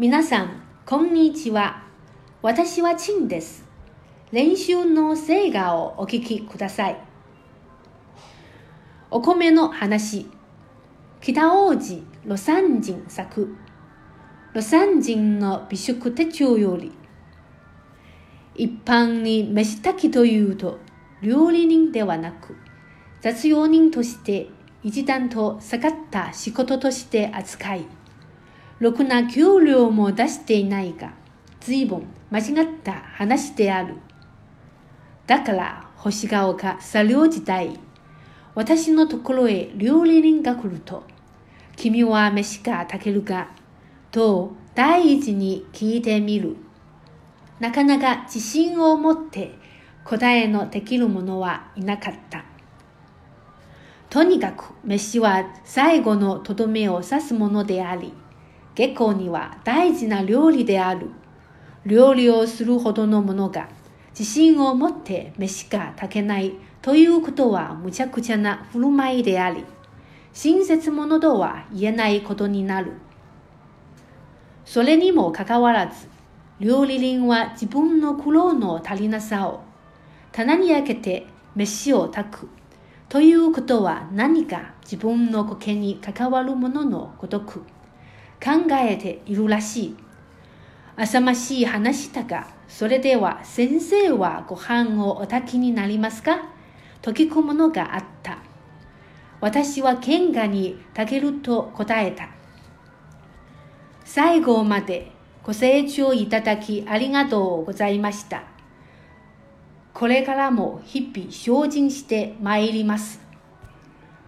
皆さん、こんにちは。私はチンです。練習の成果をお聞きください。お米の話。北王子魯山人作。魯山人の美食手帳より。一般に飯炊きというと、料理人ではなく、雑用人として一段と下がった仕事として扱い、ろくな給料も出していないが、随分間違った話である。だから、星が丘作業時代、私のところへ料理人が来ると、君は飯が炊けるかと第一に聞いてみる。なかなか自信を持って答えのできる者はいなかった。とにかく飯は最後のとどめを刺すものであり、下校には大事な料理である。料理をするほどのものが自信を持って飯が炊けないということはむちゃくちゃな振る舞いであり、親切者とは言えないことになる。それにもかかわらず、料理人は自分の苦労の足りなさを棚に開けて飯を炊くということは何か自分の苔に関わるもののごとく考えているらしい。浅ましい話だが、それでは先生はご飯をお炊きになりますか？と聞くものがあった。私は喧嘩に炊けると答えた。最後までご清聴いただきありがとうございました。これからも日々精進してまいります。